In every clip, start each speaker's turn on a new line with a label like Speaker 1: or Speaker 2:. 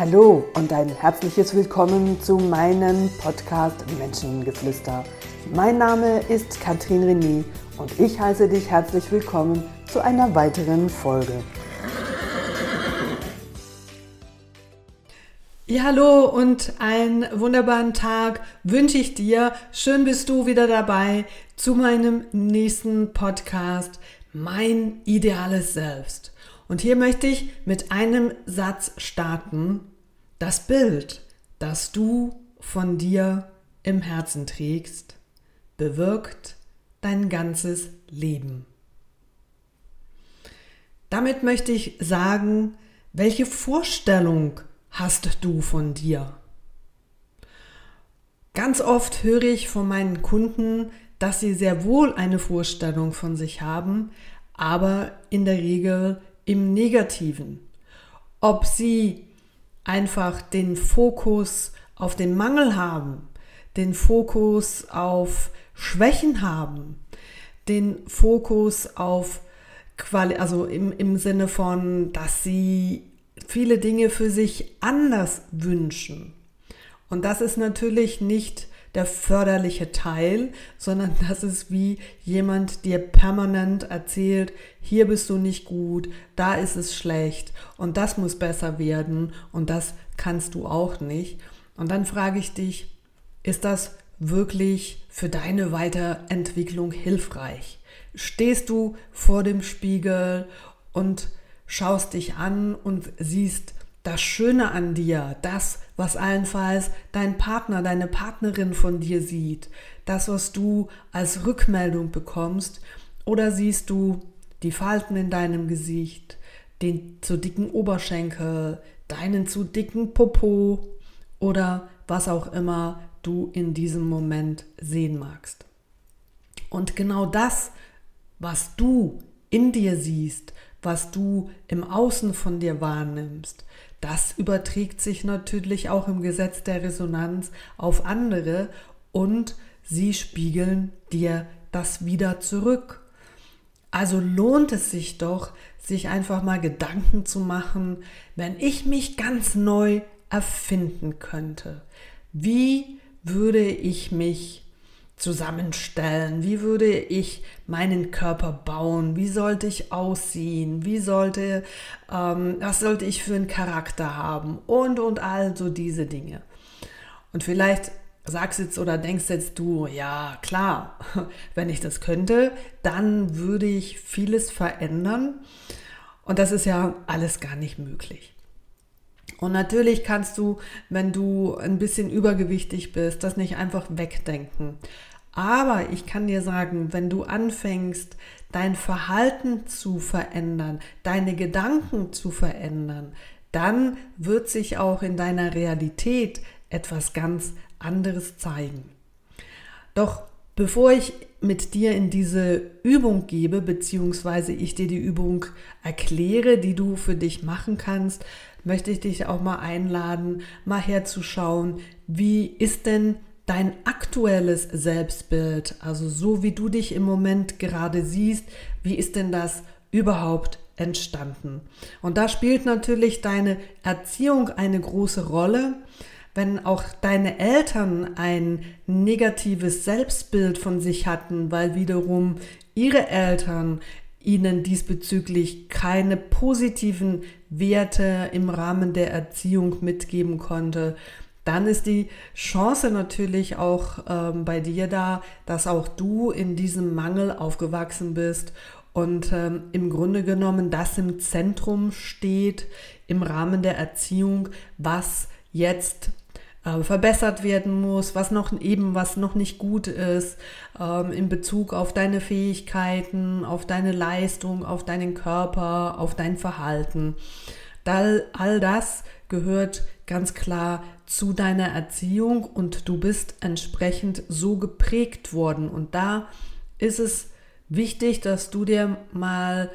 Speaker 1: Hallo und ein herzliches Willkommen zu meinem Podcast Menschengeflüster. Mein Name ist Katrin René und ich heiße dich herzlich willkommen zu einer weiteren Folge. Ja, hallo und einen wunderbaren Tag wünsche ich dir. Schön bist du wieder dabei zu meinem nächsten Podcast, Mein ideales Selbst. Und hier möchte ich mit einem Satz starten. Das Bild, das du von dir im Herzen trägst, bewirkt dein ganzes Leben. Damit möchte ich sagen, welche Vorstellung hast du von dir? Ganz oft höre ich von meinen Kunden, dass sie sehr wohl eine Vorstellung von sich haben, aber in der Regel im negativen. Ob sie einfach den Fokus auf den Mangel haben, den Fokus auf Schwächen haben, den Fokus auf Quali also im, im Sinne von, dass sie viele Dinge für sich anders wünschen. Und das ist natürlich nicht der förderliche Teil, sondern das ist wie jemand dir permanent erzählt, hier bist du nicht gut, da ist es schlecht und das muss besser werden und das kannst du auch nicht. Und dann frage ich dich, ist das wirklich für deine Weiterentwicklung hilfreich? Stehst du vor dem Spiegel und schaust dich an und siehst, das Schöne an dir, das, was allenfalls dein Partner, deine Partnerin von dir sieht, das, was du als Rückmeldung bekommst, oder siehst du die Falten in deinem Gesicht, den zu dicken Oberschenkel, deinen zu dicken Popo oder was auch immer du in diesem Moment sehen magst. Und genau das, was du in dir siehst, was du im Außen von dir wahrnimmst, das überträgt sich natürlich auch im Gesetz der Resonanz auf andere und sie spiegeln dir das wieder zurück. Also lohnt es sich doch, sich einfach mal Gedanken zu machen, wenn ich mich ganz neu erfinden könnte. Wie würde ich mich zusammenstellen? Wie würde ich meinen Körper bauen? Wie sollte ich aussehen? Wie sollte, ähm, was sollte ich für einen Charakter haben? Und, und all diese Dinge. Und vielleicht sagst jetzt oder denkst jetzt du, ja klar, wenn ich das könnte, dann würde ich vieles verändern. Und das ist ja alles gar nicht möglich. Und natürlich kannst du, wenn du ein bisschen übergewichtig bist, das nicht einfach wegdenken. Aber ich kann dir sagen, wenn du anfängst, dein Verhalten zu verändern, deine Gedanken zu verändern, dann wird sich auch in deiner Realität etwas ganz anderes zeigen. Doch bevor ich mit dir in diese Übung gebe, beziehungsweise ich dir die Übung erkläre, die du für dich machen kannst, möchte ich dich auch mal einladen, mal herzuschauen, wie ist denn dein aktuelles Selbstbild, also so wie du dich im Moment gerade siehst, wie ist denn das überhaupt entstanden? Und da spielt natürlich deine Erziehung eine große Rolle. Wenn auch deine Eltern ein negatives Selbstbild von sich hatten, weil wiederum ihre Eltern ihnen diesbezüglich keine positiven Werte im Rahmen der Erziehung mitgeben konnte, dann ist die Chance natürlich auch ähm, bei dir da, dass auch du in diesem Mangel aufgewachsen bist und ähm, im Grunde genommen das im Zentrum steht im Rahmen der Erziehung, was jetzt äh, verbessert werden muss, was noch eben was noch nicht gut ist ähm, in Bezug auf deine Fähigkeiten, auf deine Leistung, auf deinen Körper, auf dein Verhalten. All, all das gehört ganz klar zu deiner Erziehung und du bist entsprechend so geprägt worden. Und da ist es wichtig, dass du dir mal,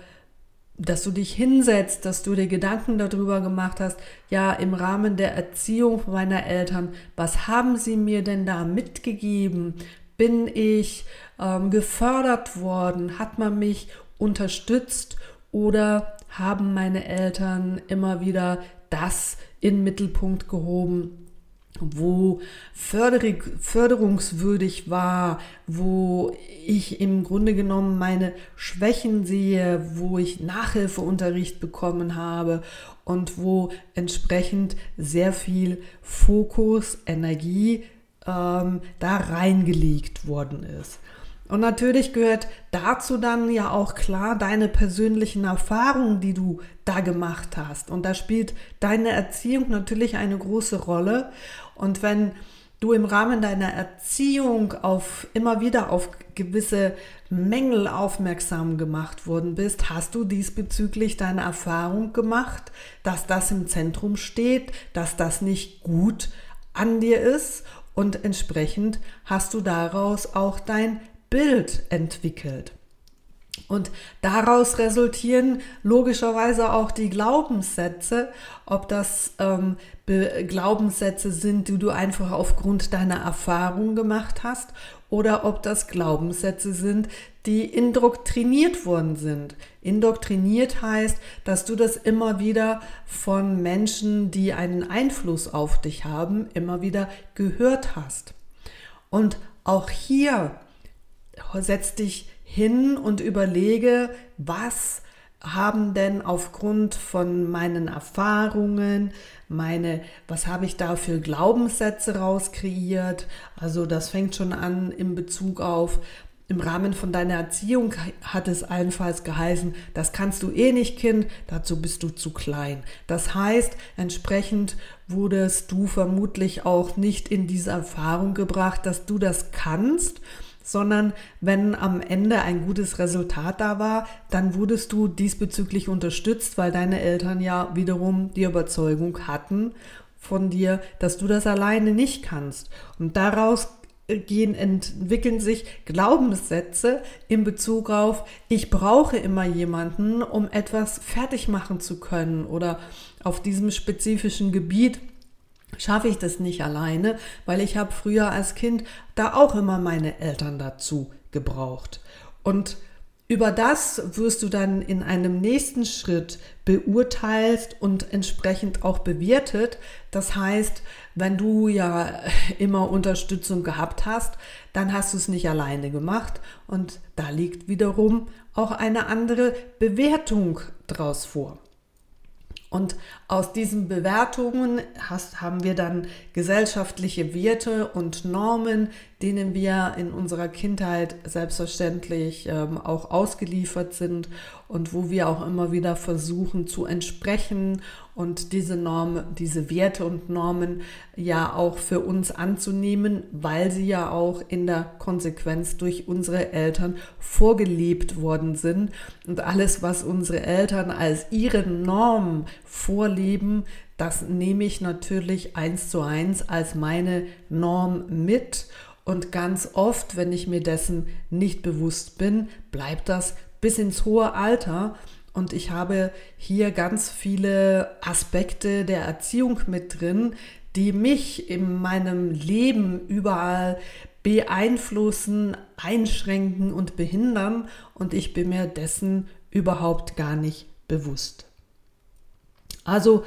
Speaker 1: dass du dich hinsetzt, dass du dir Gedanken darüber gemacht hast, ja, im Rahmen der Erziehung meiner Eltern, was haben sie mir denn da mitgegeben? Bin ich ähm, gefördert worden? Hat man mich unterstützt? Oder haben meine Eltern immer wieder das in Mittelpunkt gehoben wo förderungswürdig war, wo ich im Grunde genommen meine Schwächen sehe, wo ich Nachhilfeunterricht bekommen habe und wo entsprechend sehr viel Fokus, Energie ähm, da reingelegt worden ist. Und natürlich gehört dazu dann ja auch klar deine persönlichen Erfahrungen, die du da gemacht hast. Und da spielt deine Erziehung natürlich eine große Rolle. Und wenn du im Rahmen deiner Erziehung auf immer wieder auf gewisse Mängel aufmerksam gemacht worden bist, hast du diesbezüglich deine Erfahrung gemacht, dass das im Zentrum steht, dass das nicht gut an dir ist und entsprechend hast du daraus auch dein Bild entwickelt. Und daraus resultieren logischerweise auch die Glaubenssätze, ob das ähm, Glaubenssätze sind, die du einfach aufgrund deiner Erfahrung gemacht hast, oder ob das Glaubenssätze sind, die indoktriniert worden sind. Indoktriniert heißt, dass du das immer wieder von Menschen, die einen Einfluss auf dich haben, immer wieder gehört hast. Und auch hier setz dich hin und überlege, was haben denn aufgrund von meinen Erfahrungen, meine, was habe ich da für Glaubenssätze rauskreiert? Also das fängt schon an in Bezug auf, im Rahmen von deiner Erziehung hat es allenfalls geheißen, das kannst du eh nicht, Kind, dazu bist du zu klein. Das heißt, entsprechend wurdest du vermutlich auch nicht in diese Erfahrung gebracht, dass du das kannst sondern wenn am Ende ein gutes Resultat da war, dann wurdest du diesbezüglich unterstützt, weil deine Eltern ja wiederum die Überzeugung hatten von dir, dass du das alleine nicht kannst. Und daraus gehen, entwickeln sich Glaubenssätze in Bezug auf, ich brauche immer jemanden, um etwas fertig machen zu können oder auf diesem spezifischen Gebiet schaffe ich das nicht alleine, weil ich habe früher als Kind da auch immer meine Eltern dazu gebraucht. Und über das wirst du dann in einem nächsten Schritt beurteilt und entsprechend auch bewertet. Das heißt, wenn du ja immer Unterstützung gehabt hast, dann hast du es nicht alleine gemacht und da liegt wiederum auch eine andere Bewertung draus vor. Und aus diesen Bewertungen hast, haben wir dann gesellschaftliche Werte und Normen, denen wir in unserer Kindheit selbstverständlich ähm, auch ausgeliefert sind und wo wir auch immer wieder versuchen zu entsprechen und diese Normen, diese Werte und Normen ja auch für uns anzunehmen, weil sie ja auch in der Konsequenz durch unsere Eltern vorgelebt worden sind. Und alles, was unsere Eltern als ihre Norm vorleben, das nehme ich natürlich eins zu eins als meine Norm mit. Und ganz oft, wenn ich mir dessen nicht bewusst bin, bleibt das bis ins hohe Alter. Und ich habe hier ganz viele Aspekte der Erziehung mit drin, die mich in meinem Leben überall beeinflussen, einschränken und behindern. Und ich bin mir dessen überhaupt gar nicht bewusst. Also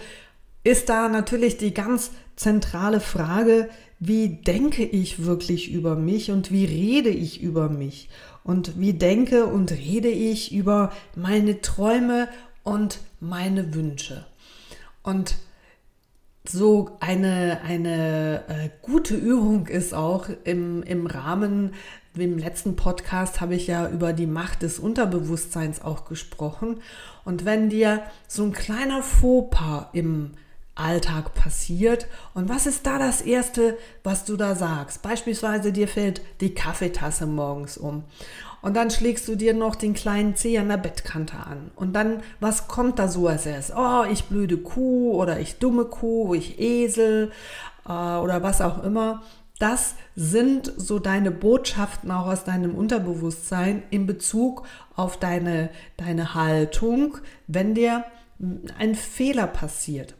Speaker 1: ist da natürlich die ganz zentrale Frage, wie denke ich wirklich über mich und wie rede ich über mich und wie denke und rede ich über meine Träume und meine Wünsche. Und so eine, eine äh, gute Übung ist auch im, im Rahmen, im letzten Podcast habe ich ja über die Macht des Unterbewusstseins auch gesprochen. Und wenn dir so ein kleiner Fauxpas im Alltag passiert. Und was ist da das Erste, was du da sagst? Beispielsweise dir fällt die Kaffeetasse morgens um. Und dann schlägst du dir noch den kleinen Zeh an der Bettkante an. Und dann, was kommt da so als erstes? Oh, ich blöde Kuh oder ich dumme Kuh, ich Esel äh, oder was auch immer. Das sind so deine Botschaften auch aus deinem Unterbewusstsein in Bezug auf deine, deine Haltung, wenn dir ein Fehler passiert.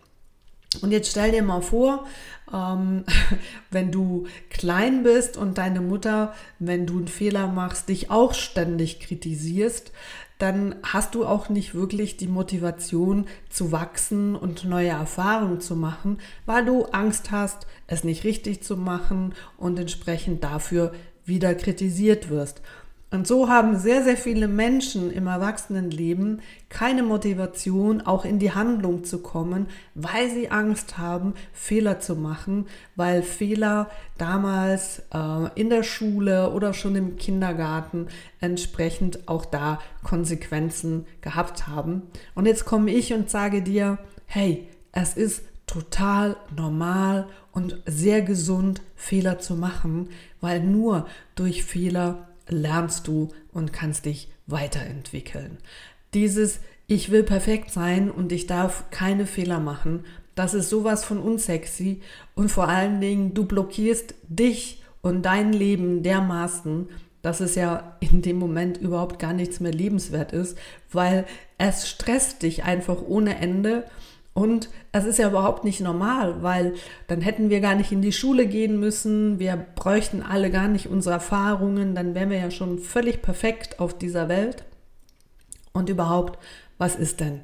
Speaker 1: Und jetzt stell dir mal vor, ähm, wenn du klein bist und deine Mutter, wenn du einen Fehler machst, dich auch ständig kritisierst, dann hast du auch nicht wirklich die Motivation zu wachsen und neue Erfahrungen zu machen, weil du Angst hast, es nicht richtig zu machen und entsprechend dafür wieder kritisiert wirst. Und so haben sehr, sehr viele Menschen im Erwachsenenleben keine Motivation, auch in die Handlung zu kommen, weil sie Angst haben, Fehler zu machen, weil Fehler damals äh, in der Schule oder schon im Kindergarten entsprechend auch da Konsequenzen gehabt haben. Und jetzt komme ich und sage dir, hey, es ist total normal und sehr gesund, Fehler zu machen, weil nur durch Fehler lernst du und kannst dich weiterentwickeln. Dieses Ich will perfekt sein und ich darf keine Fehler machen, das ist sowas von unsexy und vor allen Dingen du blockierst dich und dein Leben dermaßen, dass es ja in dem Moment überhaupt gar nichts mehr lebenswert ist, weil es stresst dich einfach ohne Ende und es ist ja überhaupt nicht normal, weil dann hätten wir gar nicht in die Schule gehen müssen, wir bräuchten alle gar nicht unsere Erfahrungen, dann wären wir ja schon völlig perfekt auf dieser Welt. Und überhaupt, was ist denn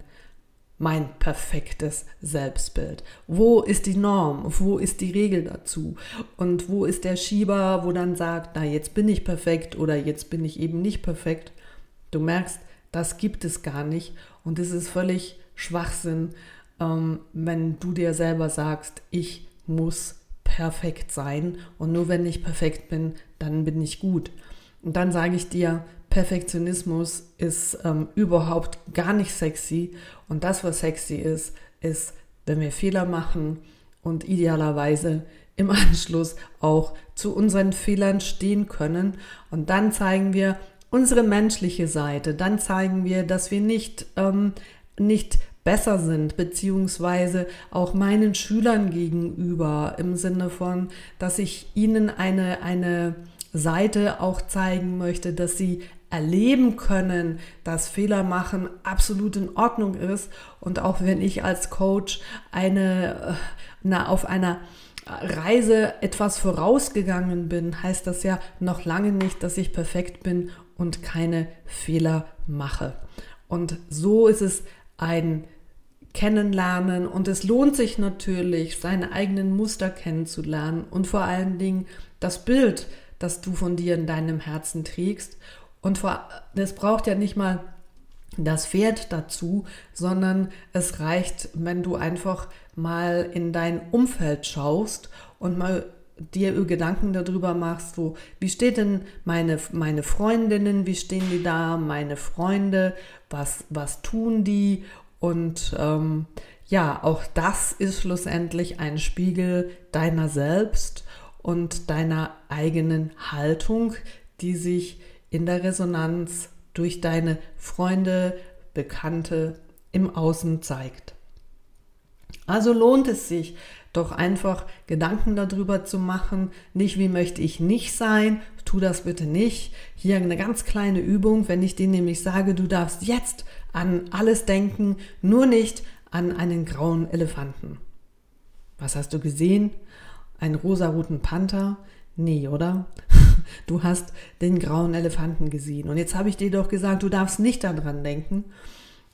Speaker 1: mein perfektes Selbstbild? Wo ist die Norm? Wo ist die Regel dazu? Und wo ist der Schieber, wo dann sagt, na, jetzt bin ich perfekt oder jetzt bin ich eben nicht perfekt? Du merkst, das gibt es gar nicht und es ist völlig Schwachsinn ähm, wenn du dir selber sagst, ich muss perfekt sein und nur wenn ich perfekt bin, dann bin ich gut. Und dann sage ich dir, Perfektionismus ist ähm, überhaupt gar nicht sexy und das, was sexy ist, ist, wenn wir Fehler machen und idealerweise im Anschluss auch zu unseren Fehlern stehen können. Und dann zeigen wir unsere menschliche Seite. Dann zeigen wir, dass wir nicht, ähm, nicht besser sind, beziehungsweise auch meinen Schülern gegenüber im Sinne von, dass ich ihnen eine, eine Seite auch zeigen möchte, dass sie erleben können, dass Fehler machen absolut in Ordnung ist und auch wenn ich als Coach eine, äh, na, auf einer Reise etwas vorausgegangen bin, heißt das ja noch lange nicht, dass ich perfekt bin und keine Fehler mache. Und so ist es ein kennenlernen und es lohnt sich natürlich, seine eigenen Muster kennenzulernen und vor allen Dingen das Bild, das du von dir in deinem Herzen trägst. Und es braucht ja nicht mal das Pferd dazu, sondern es reicht, wenn du einfach mal in dein Umfeld schaust und mal dir Gedanken darüber machst, wo, wie steht denn meine, meine Freundinnen, wie stehen die da, meine Freunde, was, was tun die und ähm, ja, auch das ist schlussendlich ein Spiegel deiner selbst und deiner eigenen Haltung, die sich in der Resonanz durch deine Freunde, Bekannte im Außen zeigt. Also lohnt es sich, doch einfach Gedanken darüber zu machen, nicht wie möchte ich nicht sein, tu das bitte nicht. Hier eine ganz kleine Übung, wenn ich dir nämlich sage, du darfst jetzt an alles denken, nur nicht an einen grauen Elefanten. Was hast du gesehen? Einen rosaroten Panther? Nee, oder? Du hast den grauen Elefanten gesehen. Und jetzt habe ich dir doch gesagt, du darfst nicht daran denken.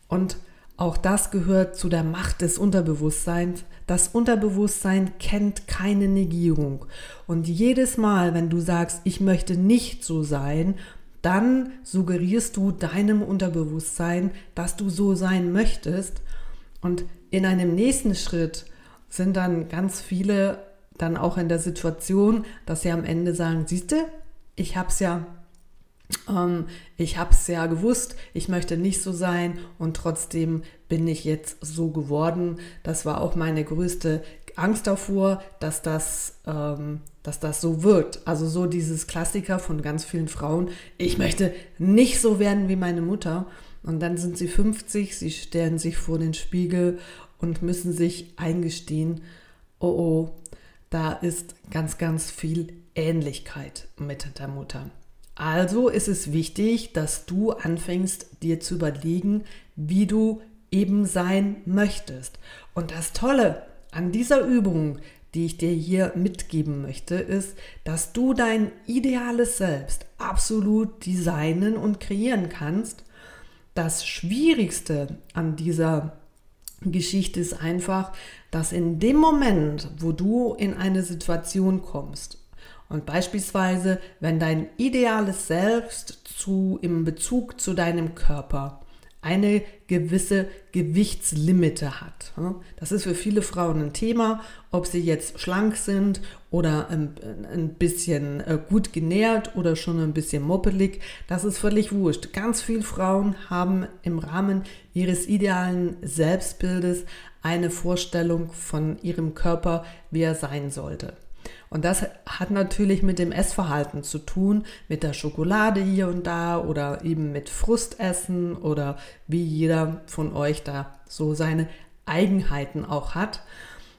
Speaker 1: Und auch das gehört zu der Macht des Unterbewusstseins. Das Unterbewusstsein kennt keine Negierung. Und jedes Mal, wenn du sagst, ich möchte nicht so sein, dann suggerierst du deinem Unterbewusstsein, dass du so sein möchtest. Und in einem nächsten Schritt sind dann ganz viele dann auch in der Situation, dass sie am Ende sagen, siehste, ich habe es ja ähm, ich habe es ja gewusst, ich möchte nicht so sein und trotzdem bin ich jetzt so geworden. Das war auch meine größte Angst davor, dass das, ähm, dass das so wird. Also so dieses Klassiker von ganz vielen Frauen, ich möchte nicht so werden wie meine Mutter. Und dann sind sie 50, sie stellen sich vor den Spiegel und müssen sich eingestehen, oh oh, da ist ganz, ganz viel Ähnlichkeit mit der Mutter. Also ist es wichtig, dass du anfängst, dir zu überlegen, wie du eben sein möchtest. Und das Tolle an dieser Übung, die ich dir hier mitgeben möchte, ist, dass du dein ideales Selbst absolut designen und kreieren kannst. Das Schwierigste an dieser Geschichte ist einfach, dass in dem Moment, wo du in eine Situation kommst und beispielsweise, wenn dein ideales Selbst zu, im Bezug zu deinem Körper eine gewisse Gewichtslimite hat. Das ist für viele Frauen ein Thema, ob sie jetzt schlank sind oder ein, ein bisschen äh, gut genährt oder schon ein bisschen moppelig. Das ist völlig wurscht. Ganz viele Frauen haben im Rahmen ihres idealen Selbstbildes eine Vorstellung von ihrem Körper, wie er sein sollte. Und das hat natürlich mit dem Essverhalten zu tun, mit der Schokolade hier und da oder eben mit Frustessen oder wie jeder von euch da so seine Eigenheiten auch hat.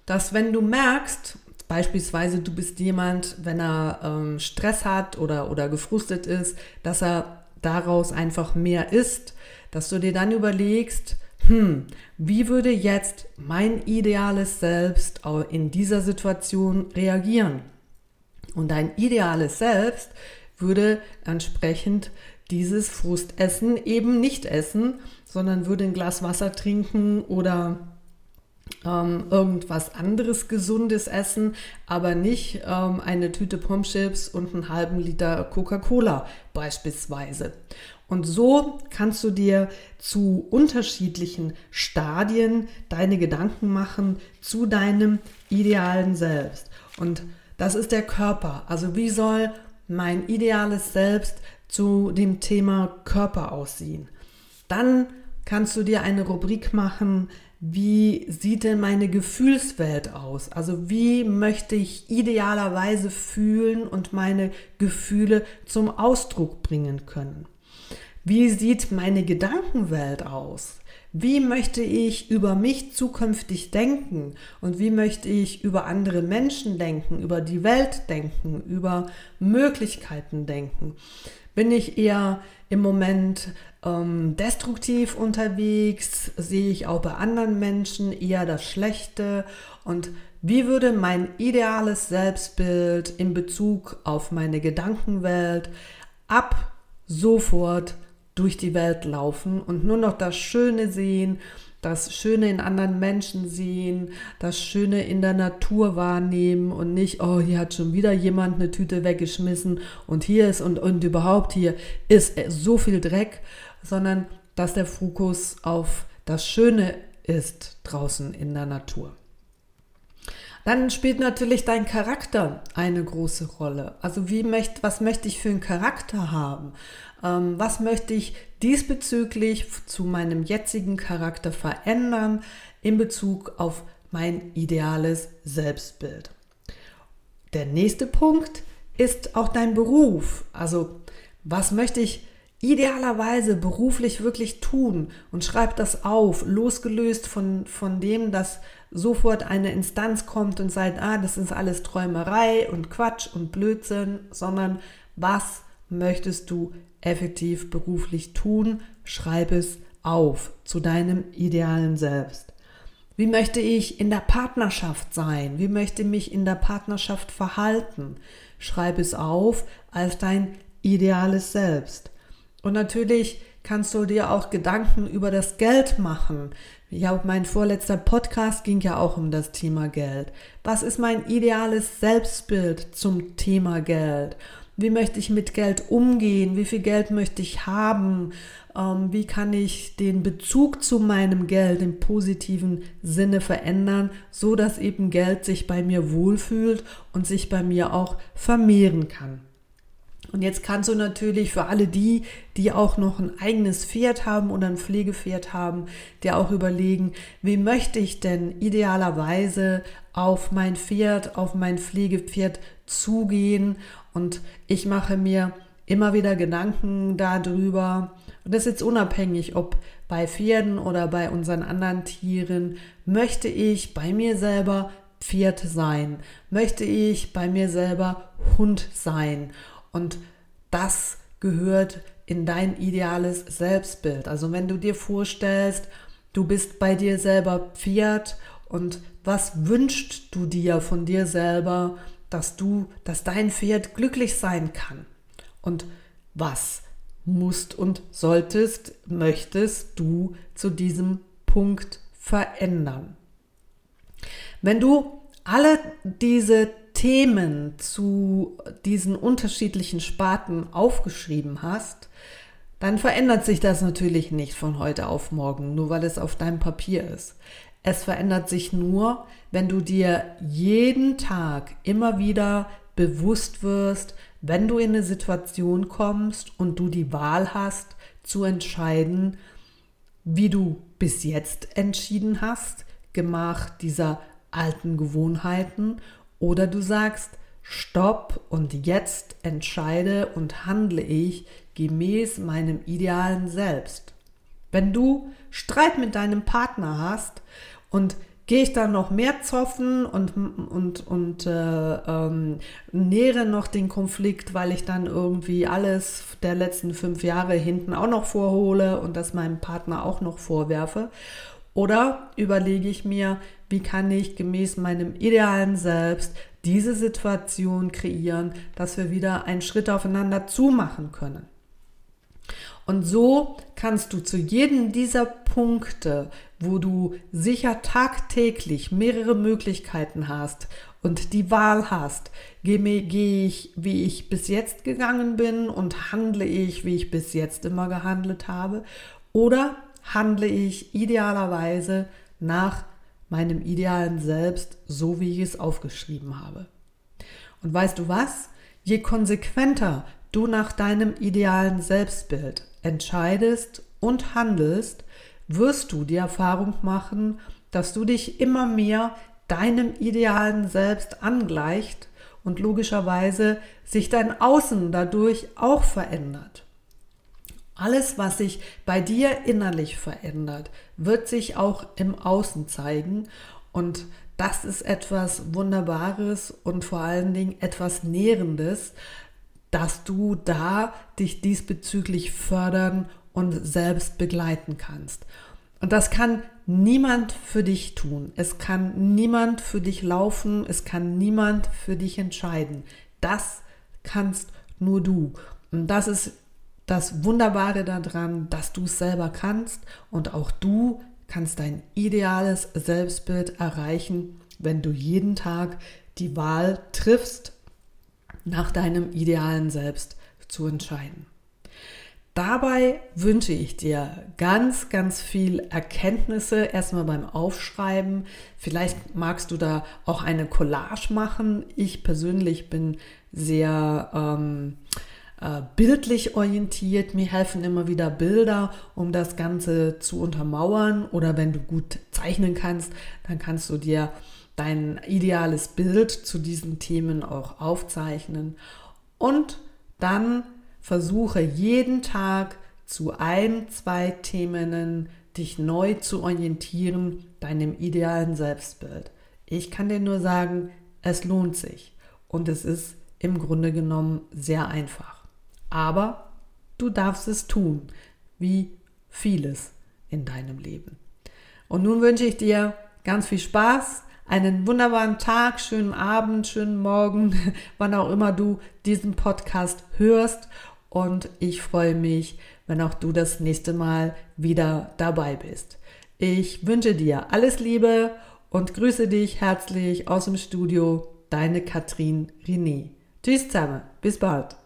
Speaker 1: Dass wenn du merkst, beispielsweise du bist jemand, wenn er ähm, Stress hat oder, oder gefrustet ist, dass er daraus einfach mehr isst, dass du dir dann überlegst, hm, wie würde jetzt mein ideales Selbst in dieser Situation reagieren? Und dein ideales Selbst würde entsprechend dieses Frustessen eben nicht essen, sondern würde ein Glas Wasser trinken oder ähm, irgendwas anderes Gesundes essen, aber nicht ähm, eine Tüte Pommes Chips und einen halben Liter Coca-Cola beispielsweise. Und so kannst du dir zu unterschiedlichen Stadien deine Gedanken machen zu deinem idealen Selbst. Und das ist der Körper. Also wie soll mein ideales Selbst zu dem Thema Körper aussehen? Dann kannst du dir eine Rubrik machen, wie sieht denn meine Gefühlswelt aus? Also wie möchte ich idealerweise fühlen und meine Gefühle zum Ausdruck bringen können? Wie sieht meine Gedankenwelt aus? Wie möchte ich über mich zukünftig denken? Und wie möchte ich über andere Menschen denken, über die Welt denken, über Möglichkeiten denken? Bin ich eher im Moment ähm, destruktiv unterwegs? Sehe ich auch bei anderen Menschen eher das Schlechte? Und wie würde mein ideales Selbstbild in Bezug auf meine Gedankenwelt ab sofort durch die Welt laufen und nur noch das Schöne sehen, das Schöne in anderen Menschen sehen, das Schöne in der Natur wahrnehmen und nicht, oh, hier hat schon wieder jemand eine Tüte weggeschmissen und hier ist und, und überhaupt hier ist so viel Dreck, sondern dass der Fokus auf das Schöne ist draußen in der Natur. Dann spielt natürlich dein Charakter eine große Rolle. Also wie möcht, was möchte ich für einen Charakter haben? Ähm, was möchte ich diesbezüglich zu meinem jetzigen Charakter verändern in Bezug auf mein ideales Selbstbild? Der nächste Punkt ist auch dein Beruf. Also was möchte ich idealerweise beruflich wirklich tun und schreib das auf, losgelöst von, von dem, dass sofort eine Instanz kommt und sagt, ah, das ist alles Träumerei und Quatsch und Blödsinn, sondern was möchtest du effektiv beruflich tun? Schreib es auf zu deinem idealen Selbst. Wie möchte ich in der Partnerschaft sein? Wie möchte mich in der Partnerschaft verhalten? Schreib es auf als dein ideales Selbst. Und natürlich kannst du dir auch Gedanken über das Geld machen. Ja, mein vorletzter Podcast ging ja auch um das Thema Geld. Was ist mein ideales Selbstbild zum Thema Geld? Wie möchte ich mit Geld umgehen? Wie viel Geld möchte ich haben? Ähm, wie kann ich den Bezug zu meinem Geld im positiven Sinne verändern, so dass eben Geld sich bei mir wohlfühlt und sich bei mir auch vermehren kann? Und jetzt kannst du natürlich für alle die, die auch noch ein eigenes Pferd haben oder ein Pflegepferd haben, dir auch überlegen, wie möchte ich denn idealerweise auf mein Pferd, auf mein Pflegepferd zugehen. Und ich mache mir immer wieder Gedanken darüber. Und das ist jetzt unabhängig, ob bei Pferden oder bei unseren anderen Tieren, möchte ich bei mir selber Pferd sein? Möchte ich bei mir selber Hund sein? Und das gehört in dein ideales Selbstbild. Also wenn du dir vorstellst, du bist bei dir selber Pferd und was wünschst du dir von dir selber, dass du, dass dein Pferd glücklich sein kann? Und was musst und solltest, möchtest du zu diesem Punkt verändern? Wenn du alle diese Themen zu diesen unterschiedlichen Sparten aufgeschrieben hast, dann verändert sich das natürlich nicht von heute auf morgen, nur weil es auf deinem Papier ist. Es verändert sich nur, wenn du dir jeden Tag immer wieder bewusst wirst, wenn du in eine Situation kommst und du die Wahl hast, zu entscheiden, wie du bis jetzt entschieden hast, gemacht dieser alten Gewohnheiten, oder du sagst, stopp und jetzt entscheide und handle ich gemäß meinem idealen Selbst. Wenn du Streit mit deinem Partner hast und gehe ich dann noch mehr zoffen und, und, und äh, ähm, nähere noch den Konflikt, weil ich dann irgendwie alles der letzten fünf Jahre hinten auch noch vorhole und das meinem Partner auch noch vorwerfe. Oder überlege ich mir, wie kann ich gemäß meinem idealen Selbst diese Situation kreieren, dass wir wieder einen Schritt aufeinander zumachen können. Und so kannst du zu jedem dieser Punkte, wo du sicher tagtäglich mehrere Möglichkeiten hast und die Wahl hast, gehe ich, wie ich bis jetzt gegangen bin und handle ich, wie ich bis jetzt immer gehandelt habe, oder handle ich idealerweise nach meinem idealen Selbst, so wie ich es aufgeschrieben habe. Und weißt du was? Je konsequenter du nach deinem idealen Selbstbild entscheidest und handelst, wirst du die Erfahrung machen, dass du dich immer mehr deinem idealen Selbst angleicht und logischerweise sich dein Außen dadurch auch verändert. Alles, was sich bei dir innerlich verändert, wird sich auch im Außen zeigen und das ist etwas Wunderbares und vor allen Dingen etwas Nährendes, dass du da dich diesbezüglich fördern und selbst begleiten kannst. Und das kann niemand für dich tun. Es kann niemand für dich laufen. Es kann niemand für dich entscheiden. Das kannst nur du. Und das ist das Wunderbare daran, dass du es selber kannst und auch du kannst dein ideales Selbstbild erreichen, wenn du jeden Tag die Wahl triffst, nach deinem idealen Selbst zu entscheiden. Dabei wünsche ich dir ganz, ganz viel Erkenntnisse erstmal beim Aufschreiben. Vielleicht magst du da auch eine Collage machen. Ich persönlich bin sehr ähm, äh, bildlich orientiert. Mir helfen immer wieder Bilder, um das Ganze zu untermauern. Oder wenn du gut zeichnen kannst, dann kannst du dir dein ideales Bild zu diesen Themen auch aufzeichnen. Und dann versuche jeden Tag zu ein, zwei Themen dich neu zu orientieren, deinem idealen Selbstbild. Ich kann dir nur sagen, es lohnt sich und es ist im Grunde genommen sehr einfach. Aber du darfst es tun, wie vieles in deinem Leben. Und nun wünsche ich dir ganz viel Spaß, einen wunderbaren Tag, schönen Abend, schönen Morgen, wann auch immer du diesen Podcast hörst. Und ich freue mich, wenn auch du das nächste Mal wieder dabei bist. Ich wünsche dir alles Liebe und grüße dich herzlich aus dem Studio, deine Katrin René. Tschüss zusammen, bis bald.